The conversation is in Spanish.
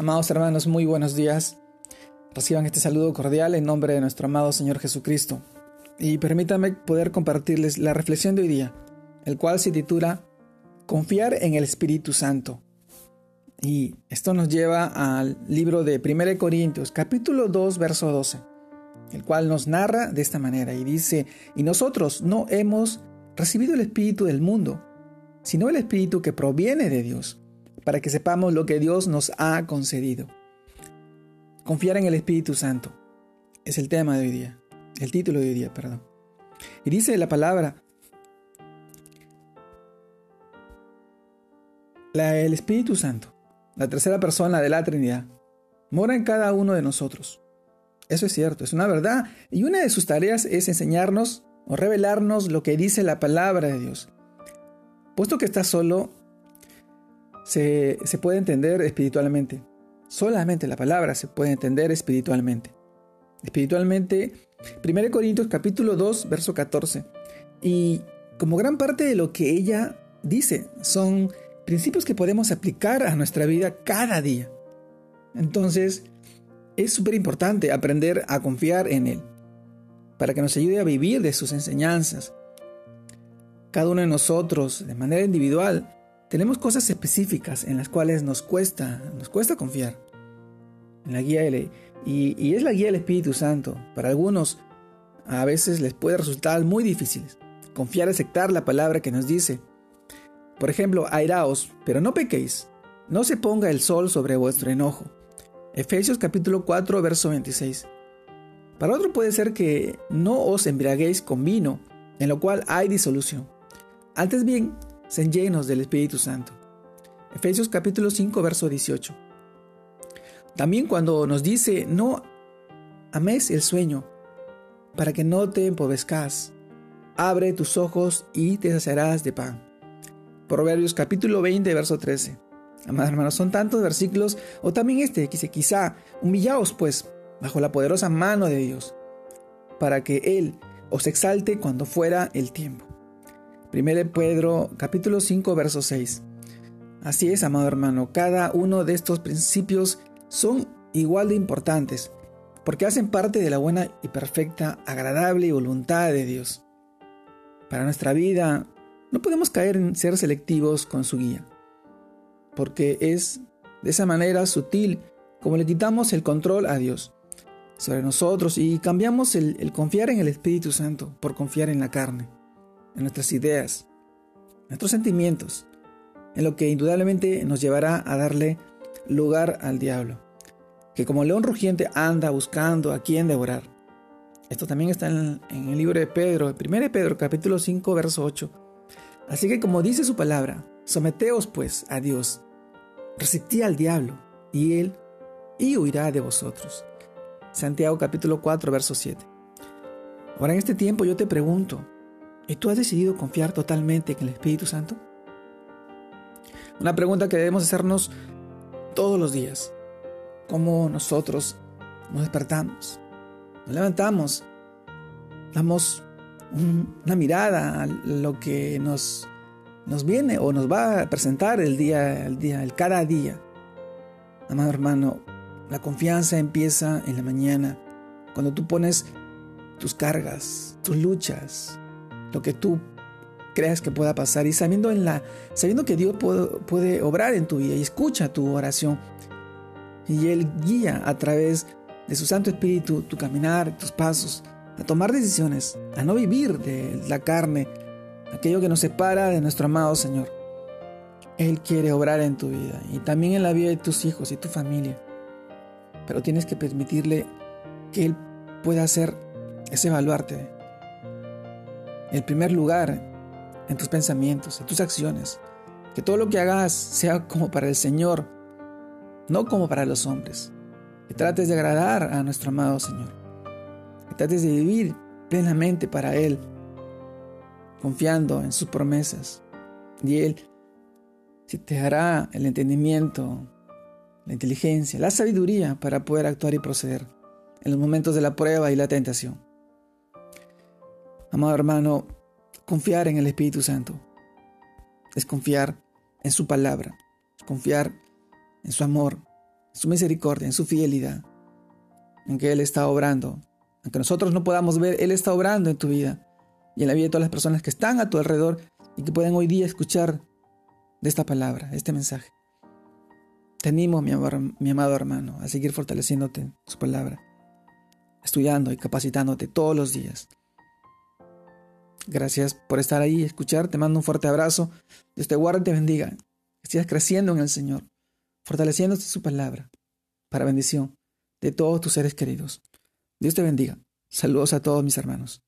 Amados hermanos, muy buenos días. Reciban este saludo cordial en nombre de nuestro amado Señor Jesucristo. Y permítanme poder compartirles la reflexión de hoy día, el cual se titula Confiar en el Espíritu Santo. Y esto nos lleva al libro de 1 Corintios, capítulo 2, verso 12, el cual nos narra de esta manera y dice, y nosotros no hemos recibido el Espíritu del mundo, sino el Espíritu que proviene de Dios para que sepamos lo que Dios nos ha concedido. Confiar en el Espíritu Santo es el tema de hoy día, el título de hoy día, perdón. Y dice la palabra, el Espíritu Santo, la tercera persona de la Trinidad, mora en cada uno de nosotros. Eso es cierto, es una verdad. Y una de sus tareas es enseñarnos o revelarnos lo que dice la palabra de Dios. Puesto que está solo, se, puede entender espiritualmente. Solamente la palabra se puede entender espiritualmente. Espiritualmente, 1 Corintios capítulo 2, verso 14. Y como gran parte de lo que ella dice, son principios que podemos aplicar a nuestra vida cada día. Entonces, es súper importante aprender a confiar en Él, para que nos ayude a vivir de sus enseñanzas. Cada uno de nosotros, de manera individual, tenemos cosas específicas en las cuales nos cuesta, nos cuesta confiar. En la guía y, y es la guía del Espíritu Santo. Para algunos a veces les puede resultar muy difícil confiar y aceptar la palabra que nos dice. Por ejemplo, airaos, pero no pequéis. No se ponga el sol sobre vuestro enojo. Efesios capítulo 4, verso 26. Para otro puede ser que no os embriaguéis con vino, en lo cual hay disolución. Antes bien, sean llenos del Espíritu Santo. Efesios capítulo 5, verso 18. También cuando nos dice, no ames el sueño, para que no te empobrezcas, abre tus ojos y te saciarás de pan. Proverbios capítulo 20, verso 13. Amados hermanos, son tantos versículos, o también este, que dice, quizá, humillaos pues, bajo la poderosa mano de Dios, para que Él os exalte cuando fuera el tiempo. 1 Pedro capítulo 5 verso 6. Así es, amado hermano, cada uno de estos principios son igual de importantes, porque hacen parte de la buena y perfecta, agradable voluntad de Dios. Para nuestra vida, no podemos caer en ser selectivos con su guía, porque es de esa manera sutil como le quitamos el control a Dios sobre nosotros y cambiamos el, el confiar en el Espíritu Santo por confiar en la carne en nuestras ideas, nuestros sentimientos, en lo que indudablemente nos llevará a darle lugar al diablo, que como león rugiente anda buscando a quien devorar. Esto también está en, el libro de Pedro, 1 Pedro capítulo 5, verso 8. Así que como dice su palabra, someteos pues a Dios, resistí al diablo, y él y huirá de vosotros. Santiago capítulo 4, verso 7. Ahora en este tiempo yo te pregunto, ¿Y tú has decidido confiar totalmente en el Espíritu Santo? Una pregunta que debemos hacernos todos los días. ¿Cómo nosotros nos despertamos? Nos levantamos, damos una mirada a lo que nos, nos viene o nos va a presentar el día, el día, el cada día. Amado hermano, la confianza empieza en la mañana, cuando tú pones tus cargas, tus luchas, lo que tú creas que pueda pasar y sabiendo, en la, sabiendo que Dios puede, obrar en tu vida y escucha tu oración y Él guía a través de su Santo Espíritu tu caminar, tus pasos, a tomar decisiones, a no vivir de la carne, aquello que nos separa de nuestro amado Señor. Él quiere obrar en tu vida y también en la vida de tus hijos y tu familia. Pero tienes que permitirle que Él pueda hacer ese evaluarte el primer lugar en tus pensamientos, en tus acciones. Que todo lo que hagas sea como para el Señor, no como para los hombres. Que trates de agradar a nuestro amado Señor. Que trates de vivir plenamente para Él, confiando en sus promesas. Y Él te dará el entendimiento, la inteligencia, la sabiduría para poder actuar y proceder en los momentos de la prueba y la tentación. Amado hermano, confiar en el Espíritu Santo es confiar en su palabra, confiar en su amor, su misericordia, en su fidelidad, en que Él está obrando. Aunque nosotros no podamos ver, Él está obrando en tu vida y en la vida de todas las personas que están a tu alrededor y que pueden hoy día escuchar de esta palabra, este mensaje. Te animo, mi, mi amado hermano, a seguir fortaleciéndote en su palabra, estudiando y capacitándote todos los días. Gracias por estar ahí y escuchar. Te mando un fuerte abrazo. Dios te guarde y te bendiga. Que creciendo en el Señor, fortaleciéndote su palabra, para bendición de todos tus seres queridos. Dios te bendiga. Saludos a todos mis hermanos.